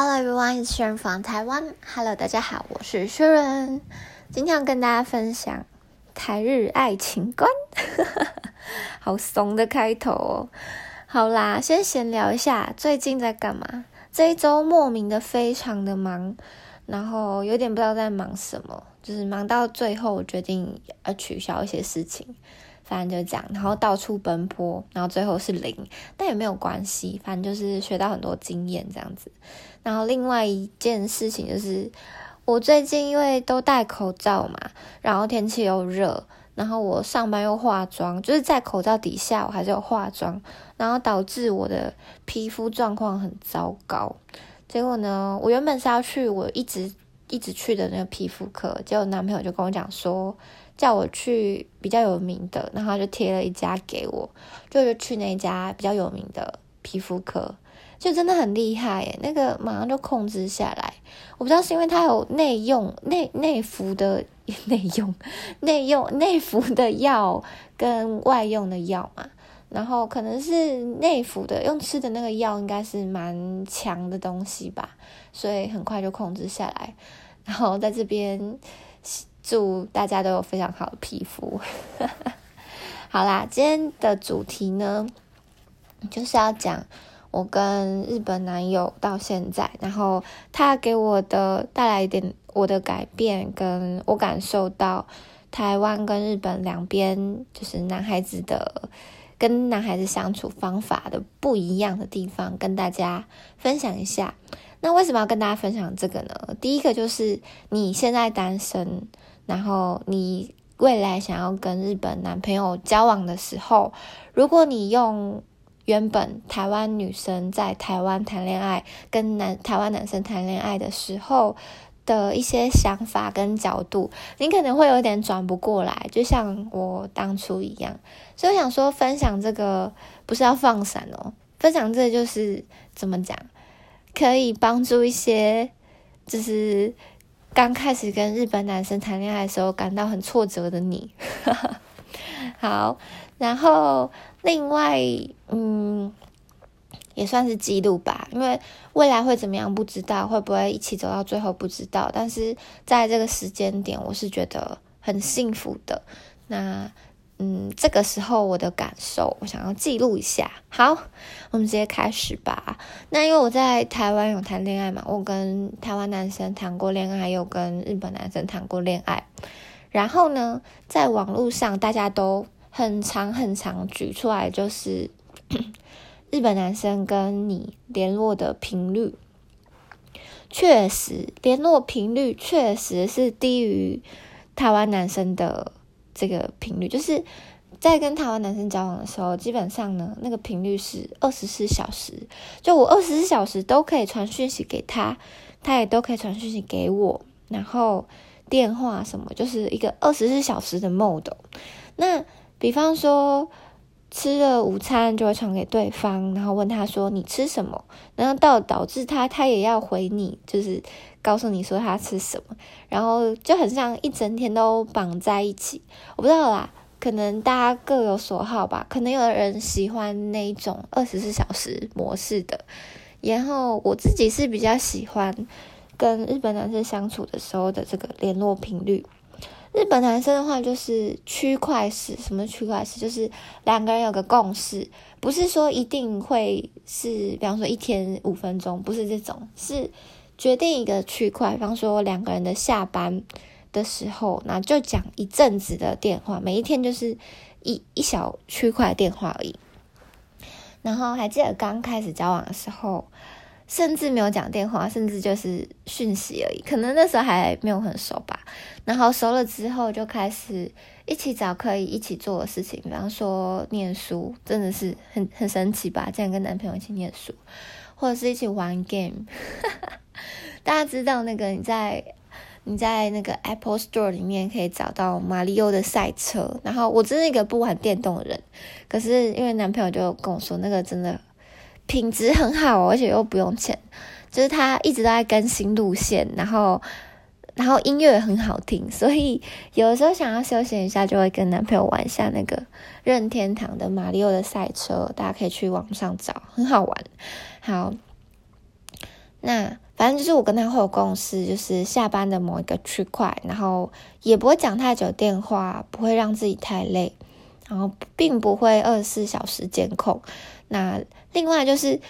Hello everyone, it's Sharon from Taiwan. Hello，大家好，我是 Sharon。今天要跟大家分享台日爱情观，好怂的开头哦。好啦，先闲聊一下最近在干嘛。这一周莫名的非常的忙，然后有点不知道在忙什么，就是忙到最后决定要取消一些事情。反正就这样，然后到处奔波，然后最后是零，但也没有关系，反正就是学到很多经验这样子。然后另外一件事情就是，我最近因为都戴口罩嘛，然后天气又热，然后我上班又化妆，就是在口罩底下我还是有化妆，然后导致我的皮肤状况很糟糕。结果呢，我原本是要去我一直一直去的那个皮肤科，结果男朋友就跟我讲说。叫我去比较有名的，然后就贴了一家给我，就是去那家比较有名的皮肤科，就真的很厉害耶，那个马上就控制下来。我不知道是因为它有内用、内内服的 内用、内用内服的药跟外用的药嘛，然后可能是内服的用吃的那个药应该是蛮强的东西吧，所以很快就控制下来，然后在这边。祝大家都有非常好的皮肤。好啦，今天的主题呢，就是要讲我跟日本男友到现在，然后他给我的带来一点我的改变，跟我感受到台湾跟日本两边就是男孩子的跟男孩子相处方法的不一样的地方，跟大家分享一下。那为什么要跟大家分享这个呢？第一个就是你现在单身。然后你未来想要跟日本男朋友交往的时候，如果你用原本台湾女生在台湾谈恋爱，跟男台湾男生谈恋爱的时候的一些想法跟角度，你可能会有点转不过来，就像我当初一样。所以想说，分享这个不是要放闪哦，分享这就是怎么讲，可以帮助一些，就是。刚开始跟日本男生谈恋爱的时候，感到很挫折的你，哈哈好，然后另外，嗯，也算是记录吧，因为未来会怎么样不知道，会不会一起走到最后不知道，但是在这个时间点，我是觉得很幸福的。那。嗯，这个时候我的感受，我想要记录一下。好，我们直接开始吧。那因为我在台湾有谈恋爱嘛，我跟台湾男生谈过恋爱，又跟日本男生谈过恋爱。然后呢，在网络上大家都很常很常举出来，就是 日本男生跟你联络的频率，确实联络频率确实是低于台湾男生的。这个频率就是在跟台湾男生交往的时候，基本上呢，那个频率是二十四小时，就我二十四小时都可以传讯息给他，他也都可以传讯息给我，然后电话什么，就是一个二十四小时的 mode。那比方说吃了午餐就会传给对方，然后问他说你吃什么，然后到导致他他也要回你，就是。告诉你说他吃什么，然后就很像一整天都绑在一起。我不知道啦，可能大家各有所好吧。可能有的人喜欢那一种二十四小时模式的，然后我自己是比较喜欢跟日本男生相处的时候的这个联络频率。日本男生的话就是区块式，什么区块式？就是两个人有个共识，不是说一定会是，比方说一天五分钟，不是这种，是。决定一个区块，比方说两个人的下班的时候，那就讲一阵子的电话，每一天就是一一小区块电话而已。然后还记得刚开始交往的时候，甚至没有讲电话，甚至就是讯息而已。可能那时候还没有很熟吧。然后熟了之后，就开始一起找可以一起做的事情，比方说念书，真的是很很神奇吧？这样跟男朋友一起念书，或者是一起玩 game。大家知道那个你在你在那个 Apple Store 里面可以找到马里奥的赛车，然后我真是一个不玩电动的人，可是因为男朋友就跟我说那个真的品质很好，而且又不用钱，就是他一直都在更新路线，然后然后音乐也很好听，所以有的时候想要休闲一下，就会跟男朋友玩一下那个任天堂的马里奥的赛车，大家可以去网上找，很好玩。好，那。反正就是我跟他会有共识，就是下班的某一个区块，然后也不会讲太久电话，不会让自己太累，然后并不会二十四小时监控。那另外就是。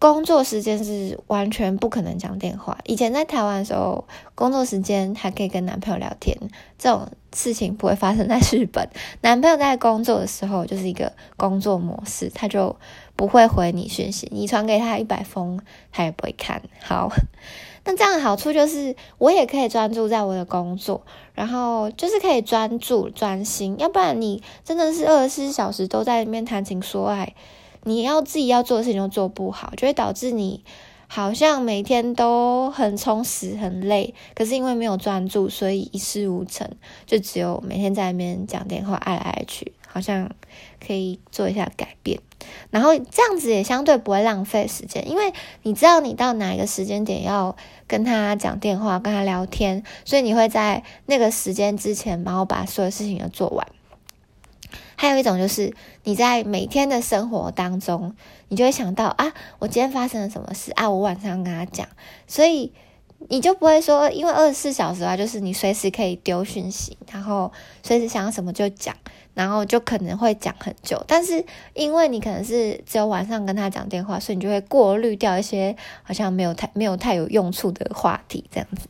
工作时间是完全不可能讲电话。以前在台湾的时候，工作时间还可以跟男朋友聊天，这种事情不会发生在日本。男朋友在工作的时候就是一个工作模式，他就不会回你讯息，你传给他一百封，他也不会看。好，那这样的好处就是我也可以专注在我的工作，然后就是可以专注专心。要不然你真的是二十四小时都在里面谈情说爱。你要自己要做的事情都做不好，就会导致你好像每天都很充实、很累，可是因为没有专注，所以一事无成，就只有每天在那边讲电话，爱来爱去，好像可以做一下改变。然后这样子也相对不会浪费时间，因为你知道你到哪一个时间点要跟他讲电话、跟他聊天，所以你会在那个时间之前，然后把所有事情都做完。还有一种就是你在每天的生活当中，你就会想到啊，我今天发生了什么事啊，我晚上跟他讲，所以你就不会说，因为二十四小时啊，就是你随时可以丢讯息，然后随时想要什么就讲，然后就可能会讲很久。但是因为你可能是只有晚上跟他讲电话，所以你就会过滤掉一些好像没有太没有太有用处的话题，这样子。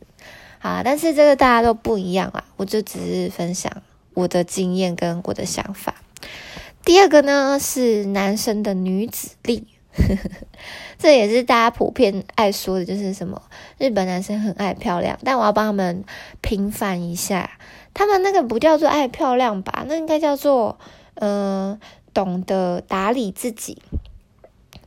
好，但是这个大家都不一样啊，我就只是分享。我的经验跟我的想法。第二个呢是男生的女子力，这也是大家普遍爱说的，就是什么日本男生很爱漂亮。但我要帮他们平反一下，他们那个不叫做爱漂亮吧？那应该叫做嗯，懂得打理自己。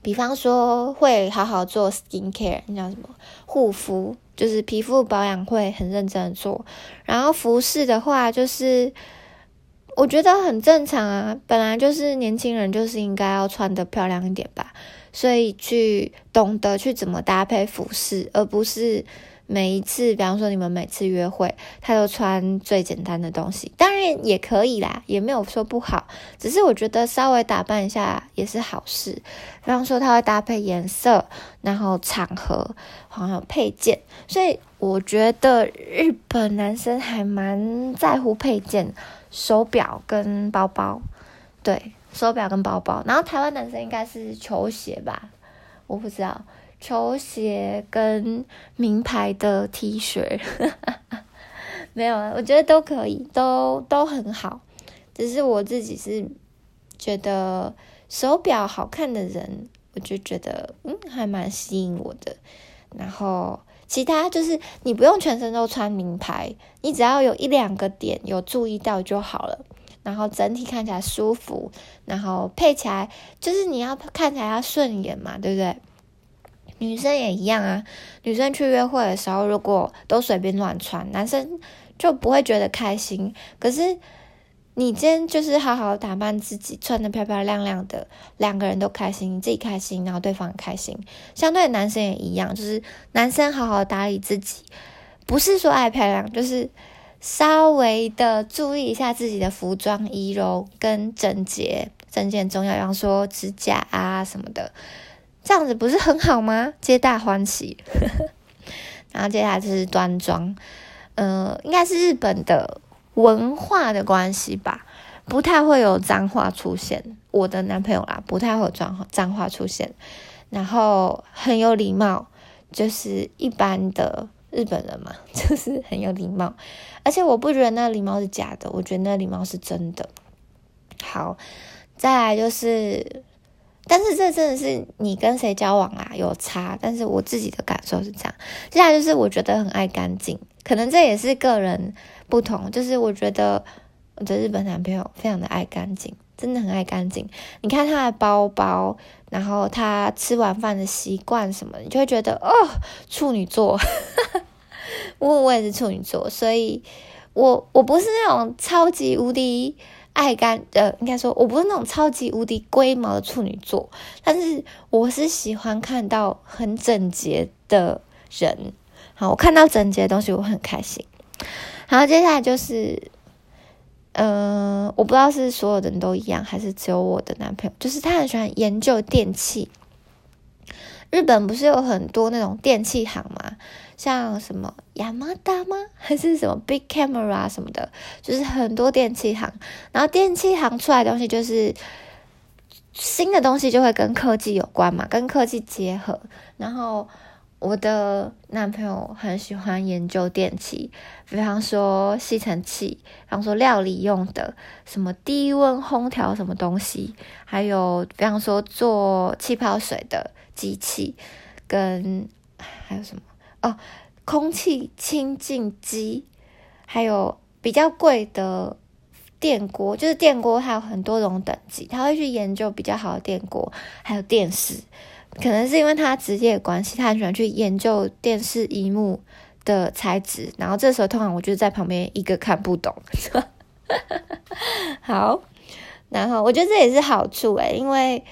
比方说会好好做 skin care，那叫什么护肤？就是皮肤保养会很认真的做。然后服饰的话，就是。我觉得很正常啊，本来就是年轻人就是应该要穿的漂亮一点吧，所以去懂得去怎么搭配服饰，而不是每一次，比方说你们每次约会，他都穿最简单的东西，当然也可以啦，也没有说不好，只是我觉得稍微打扮一下也是好事。比方说他会搭配颜色，然后场合，好像配件，所以我觉得日本男生还蛮在乎配件。手表跟包包，对，手表跟包包。然后台湾男生应该是球鞋吧，我不知道，球鞋跟名牌的 T 恤，没有啊，我觉得都可以，都都很好。只是我自己是觉得手表好看的人，我就觉得嗯，还蛮吸引我的。然后。其他就是你不用全身都穿名牌，你只要有一两个点有注意到就好了。然后整体看起来舒服，然后配起来就是你要看起来要顺眼嘛，对不对？女生也一样啊，女生去约会的时候如果都随便乱穿，男生就不会觉得开心。可是。你今天就是好好打扮自己，穿的漂漂亮亮的，两个人都开心，你自己开心，然后对方也开心。相对男生也一样，就是男生好好打理自己，不是说爱漂亮，就是稍微的注意一下自己的服装仪容跟整洁，整洁重要。比方说指甲啊什么的，这样子不是很好吗？皆大欢喜。然后接下来就是端庄，嗯，应该是日本的。文化的关系吧，不太会有脏话出现。我的男朋友啦，不太会有脏脏话出现，然后很有礼貌，就是一般的日本人嘛，就是很有礼貌。而且我不觉得那礼貌是假的，我觉得那礼貌是真的。好，再来就是，但是这真的是你跟谁交往啊有差，但是我自己的感受是这样。接下来就是我觉得很爱干净，可能这也是个人。不同就是我觉得我的日本男朋友非常的爱干净，真的很爱干净。你看他的包包，然后他吃完饭的习惯什么，你就会觉得哦，处女座。我我也是处女座，所以我我不是那种超级无敌爱干呃，应该说我不是那种超级无敌龟毛的处女座，但是我是喜欢看到很整洁的人。好，我看到整洁的东西，我很开心。然后接下来就是，嗯，我不知道是所有人都一样，还是只有我的男朋友，就是他很喜欢研究电器。日本不是有很多那种电器行吗？像什么亚麻达吗？还是什么 Big Camera 什么的，就是很多电器行。然后电器行出来的东西就是新的东西，就会跟科技有关嘛，跟科技结合。然后我的男朋友很喜欢研究电器，比方说吸尘器，比方说料理用的什么低温烘调什么东西，还有比方说做气泡水的机器，跟还有什么？哦，空气清净机，还有比较贵的电锅，就是电锅它有很多种等级，他会去研究比较好的电锅，还有电视，可能是因为他职业关系，他很喜欢去研究电视荧幕的材质，然后这时候通常我就在旁边一个看不懂，好，然后我觉得这也是好处诶，因为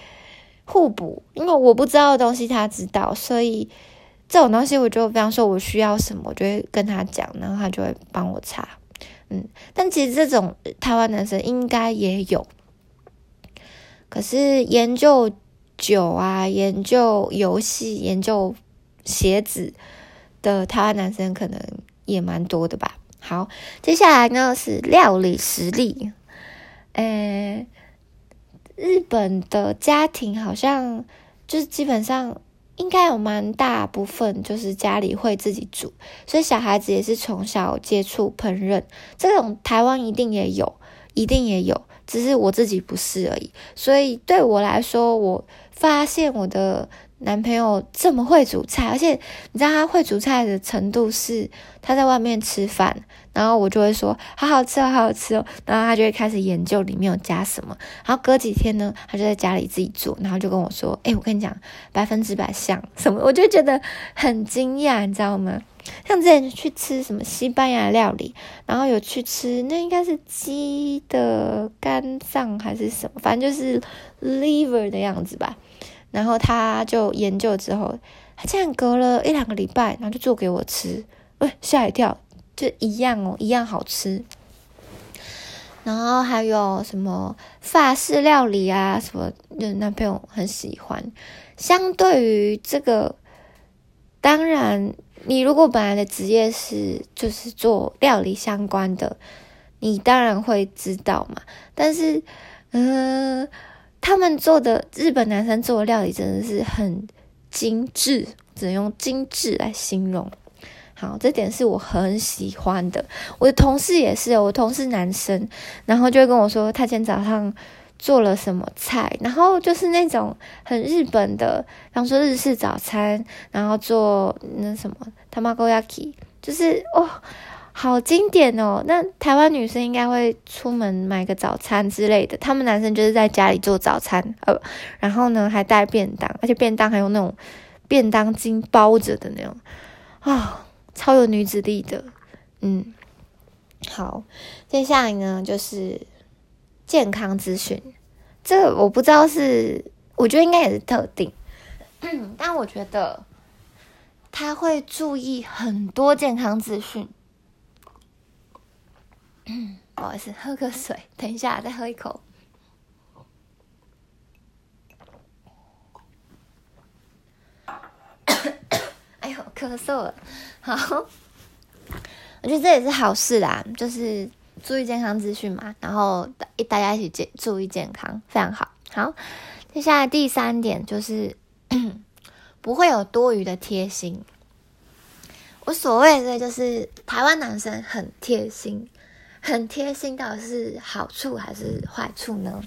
互补，因为我不知道的东西他知道，所以。这种东西，我就比方说，我需要什么，我就会跟他讲，然后他就会帮我查。嗯，但其实这种台湾男生应该也有，可是研究酒啊、研究游戏、研究鞋子的台湾男生可能也蛮多的吧。好，接下来呢是料理实力。呃，日本的家庭好像就是基本上。应该有蛮大部分就是家里会自己煮，所以小孩子也是从小接触烹饪。这种台湾一定也有，一定也有，只是我自己不是而已。所以对我来说，我发现我的。男朋友这么会煮菜，而且你知道他会煮菜的程度是他在外面吃饭，然后我就会说好好吃哦，好好吃哦，然后他就会开始研究里面有加什么，然后隔几天呢，他就在家里自己做，然后就跟我说，哎，我跟你讲，百分之百像什么，我就觉得很惊讶，你知道吗？像之前去吃什么西班牙料理，然后有去吃那应该是鸡的肝脏还是什么，反正就是 liver 的样子吧。然后他就研究之后，他竟然隔了一两个礼拜，然后就做给我吃，喂，吓一跳，就一样哦，一样好吃。然后还有什么法式料理啊，什么，就男朋友很喜欢。相对于这个，当然，你如果本来的职业是就是做料理相关的，你当然会知道嘛。但是，嗯。他们做的日本男生做的料理真的是很精致，只能用精致来形容。好，这点是我很喜欢的。我的同事也是，我同事男生，然后就会跟我说他今天早上做了什么菜，然后就是那种很日本的，比方说日式早餐，然后做那什么 tamagoyaki，就是哦。好经典哦！那台湾女生应该会出门买个早餐之类的，他们男生就是在家里做早餐，呃，然后呢还带便当，而且便当还有那种便当巾包着的那种，啊，超有女子力的，嗯。好，接下来呢就是健康资讯，这个我不知道是，我觉得应该也是特定，但我觉得他会注意很多健康资讯。不好意思，喝个水。等一下，再喝一口。哎呦，咳嗽了。好，我觉得这也是好事啦，就是注意健康资讯嘛，然后一大家一起健注意健康，非常好。好，接下来第三点就是 不会有多余的贴心。我所谓的就是台湾男生很贴心。很贴心，到底是好处还是坏处呢？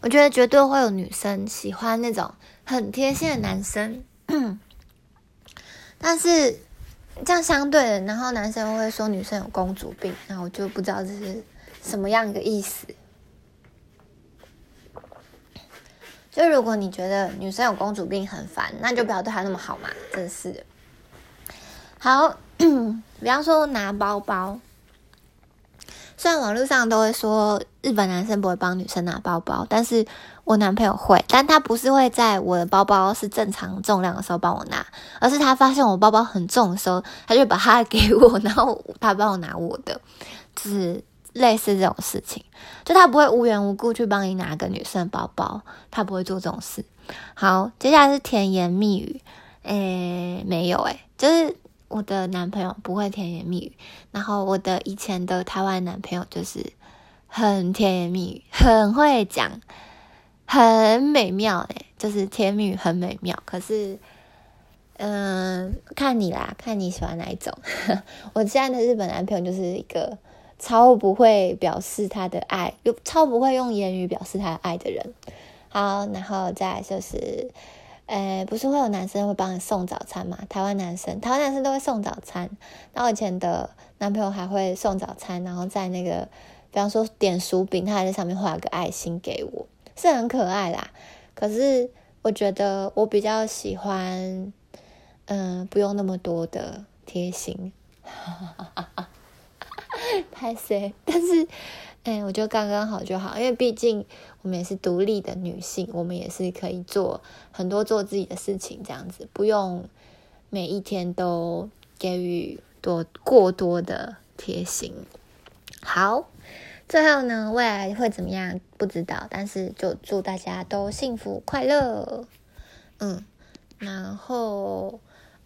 我觉得绝对会有女生喜欢那种很贴心的男生，但是这样相对的，然后男生会说女生有公主病，那我就不知道这是什么样一个意思。就如果你觉得女生有公主病很烦，那就不要对她那么好嘛，真是。好，比方说拿包包，虽然网络上都会说日本男生不会帮女生拿包包，但是我男朋友会，但他不是会在我的包包是正常重量的时候帮我拿，而是他发现我包包很重的时候，他就把它给我，然后他帮我拿我的，就是类似这种事情，就他不会无缘无故去帮你拿个女生包包，他不会做这种事。好，接下来是甜言蜜语，诶，没有诶，就是我的男朋友不会甜言蜜语，然后我的以前的台湾男朋友就是很甜言蜜语，很会讲，很美妙诶，就是甜蜜语很美妙，可是。嗯，看你啦，看你喜欢哪一种。我现在的日本男朋友就是一个超不会表示他的爱，又超不会用言语表示他爱的人。好，然后再就是，呃，不是会有男生会帮你送早餐吗？台湾男生，台湾男生都会送早餐。那我以前的男朋友还会送早餐，然后在那个，比方说点薯饼，他还在上面画个爱心给我，是很可爱啦。可是我觉得我比较喜欢。嗯，不用那么多的贴心，太谁？但是，哎，我觉得刚刚好就好，因为毕竟我们也是独立的女性，我们也是可以做很多做自己的事情，这样子不用每一天都给予多过多的贴心。好，最后呢，未来会怎么样不知道，但是就祝大家都幸福快乐。嗯，然后。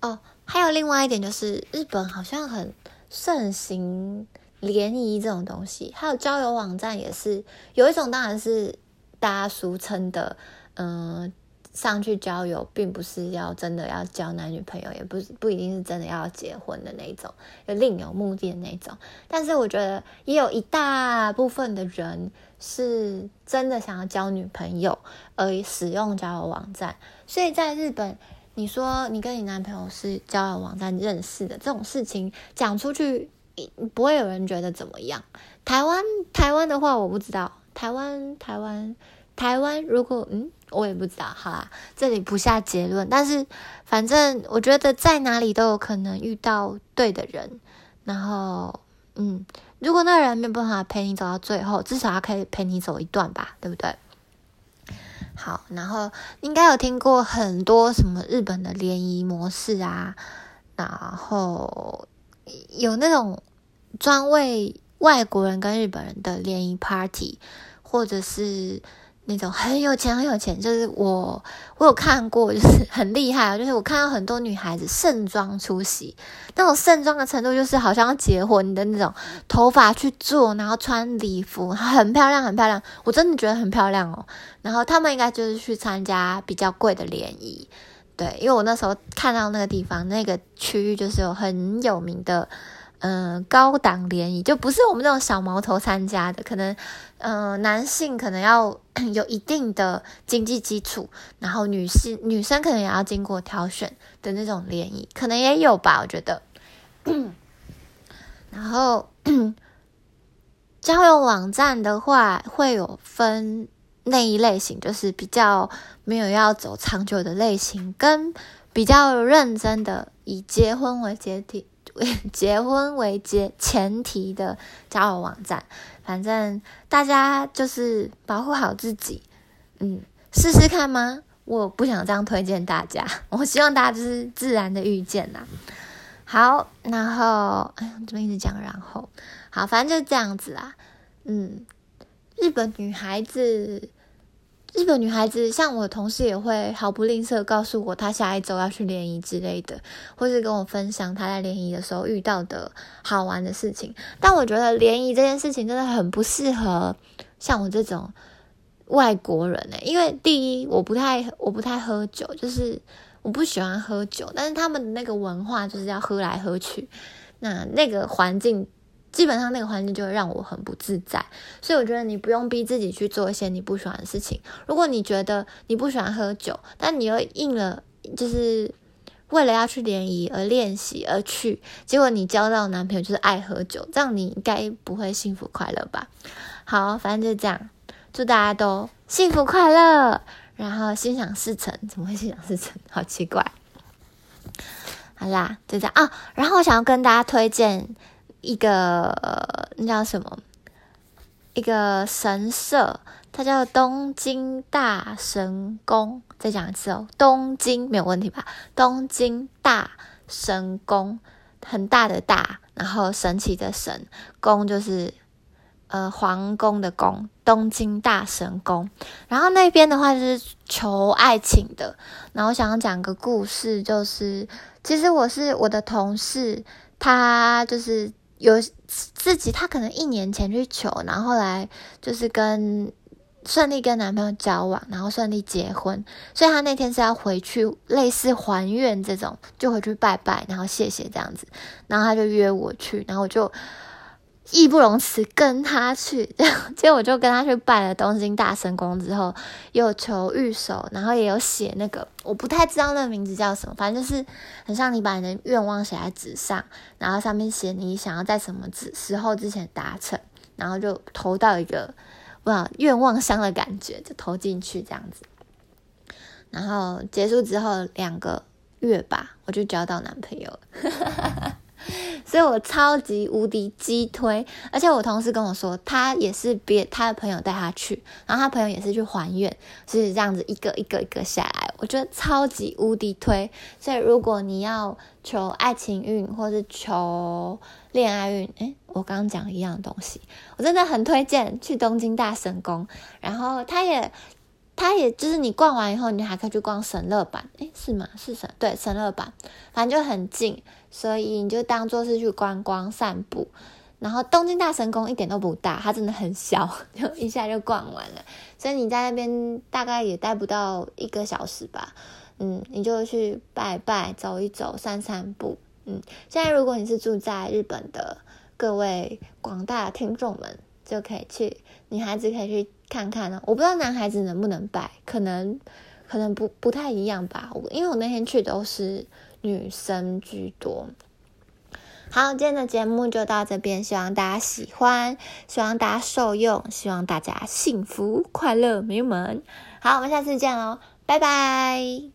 哦，还有另外一点就是，日本好像很盛行联谊这种东西，还有交友网站也是有一种，当然是大家俗称的，嗯，上去交友，并不是要真的要交男女朋友，也不是不一定是真的要结婚的那种，有另有目的的那种。但是我觉得也有一大部分的人是真的想要交女朋友而使用交友网站，所以在日本。你说你跟你男朋友是交友网站认识的这种事情讲出去，不会有人觉得怎么样。台湾台湾的话，我不知道。台湾台湾台湾，如果嗯，我也不知道。好啦，这里不下结论。但是反正我觉得在哪里都有可能遇到对的人。然后嗯，如果那个人没办法陪你走到最后，至少他可以陪你走一段吧，对不对？好，然后应该有听过很多什么日本的联谊模式啊，然后有那种专为外国人跟日本人的联谊 party，或者是。那种很有钱很有钱，就是我我有看过，就是很厉害啊！就是我看到很多女孩子盛装出席，那种盛装的程度，就是好像要结婚的那种，头发去做，然后穿礼服，很漂亮很漂亮，我真的觉得很漂亮哦。然后他们应该就是去参加比较贵的联谊，对，因为我那时候看到那个地方那个区域，就是有很有名的。嗯，高档联谊就不是我们那种小毛头参加的，可能，嗯，男性可能要 有一定的经济基础，然后女性女生可能也要经过挑选的那种联谊，可能也有吧，我觉得。然后，交友网站的话会有分那一类型，就是比较没有要走长久的类型，跟比较认真的以结婚为结体。结婚为结前提的交友网站，反正大家就是保护好自己，嗯，试试看吗？我不想这样推荐大家，我希望大家就是自然的遇见啦。好，然后哎呀，怎么一直讲然后？好，反正就这样子啦。嗯，日本女孩子。日本女孩子，像我同事也会毫不吝啬告诉我，她下一周要去联谊之类的，或是跟我分享她在联谊的时候遇到的好玩的事情。但我觉得联谊这件事情真的很不适合像我这种外国人诶，因为第一，我不太我不太喝酒，就是我不喜欢喝酒，但是他们的那个文化就是要喝来喝去，那那个环境。基本上那个环境就会让我很不自在，所以我觉得你不用逼自己去做一些你不喜欢的事情。如果你觉得你不喜欢喝酒，但你又应了，就是为了要去联谊而练习而去，结果你交到男朋友就是爱喝酒，这样你应该不会幸福快乐吧？好，反正就这样，祝大家都幸福快乐，然后心想事成。怎么会心想事成？好奇怪。好啦，就这样啊。然后我想要跟大家推荐。一个那叫什么？一个神社，它叫东京大神宫。再讲一次哦，东京没有问题吧？东京大神宫，很大的大，然后神奇的神，宫就是呃皇宫的宫，东京大神宫。然后那边的话就是求爱情的。然后我想要讲个故事，就是其实我是我的同事，他就是有自己，她可能一年前去求，然后后来就是跟。顺利跟男朋友交往，然后顺利结婚，所以她那天是要回去类似还愿这种，就回去拜拜，然后谢谢这样子，然后她就约我去，然后我就义不容辞跟他去，结果我就跟他去拜了东京大神宫之后，有求玉手，然后也有写那个我不太知道那个名字叫什么，反正就是很像你把你的愿望写在纸上，然后上面写你想要在什么时时候之前达成，然后就投到一个。哇，愿望箱的感觉就投进去这样子，然后结束之后两个月吧，我就交到男朋友了，所以我超级无敌鸡推，而且我同事跟我说，他也是别他的朋友带他去，然后他朋友也是去还愿，是这样子一个一个一个下来，我觉得超级无敌推，所以如果你要求爱情运或是求恋爱运，诶我刚刚讲一样东西，我真的很推荐去东京大神宫。然后他也，它也就是你逛完以后，你还可以去逛神乐版，诶，是吗？是神对神乐版，反正就很近，所以你就当做是去观光散步。然后东京大神宫一点都不大，它真的很小，就一下就逛完了。所以你在那边大概也待不到一个小时吧，嗯，你就去拜拜、走一走、散散步，嗯。现在如果你是住在日本的。各位广大听众们就可以去，女孩子可以去看看呢。我不知道男孩子能不能拜，可能可能不不太一样吧。因为我那天去都是女生居多。好，今天的节目就到这边，希望大家喜欢，希望大家受用，希望大家幸福快乐美满。好，我们下次见喽，拜拜。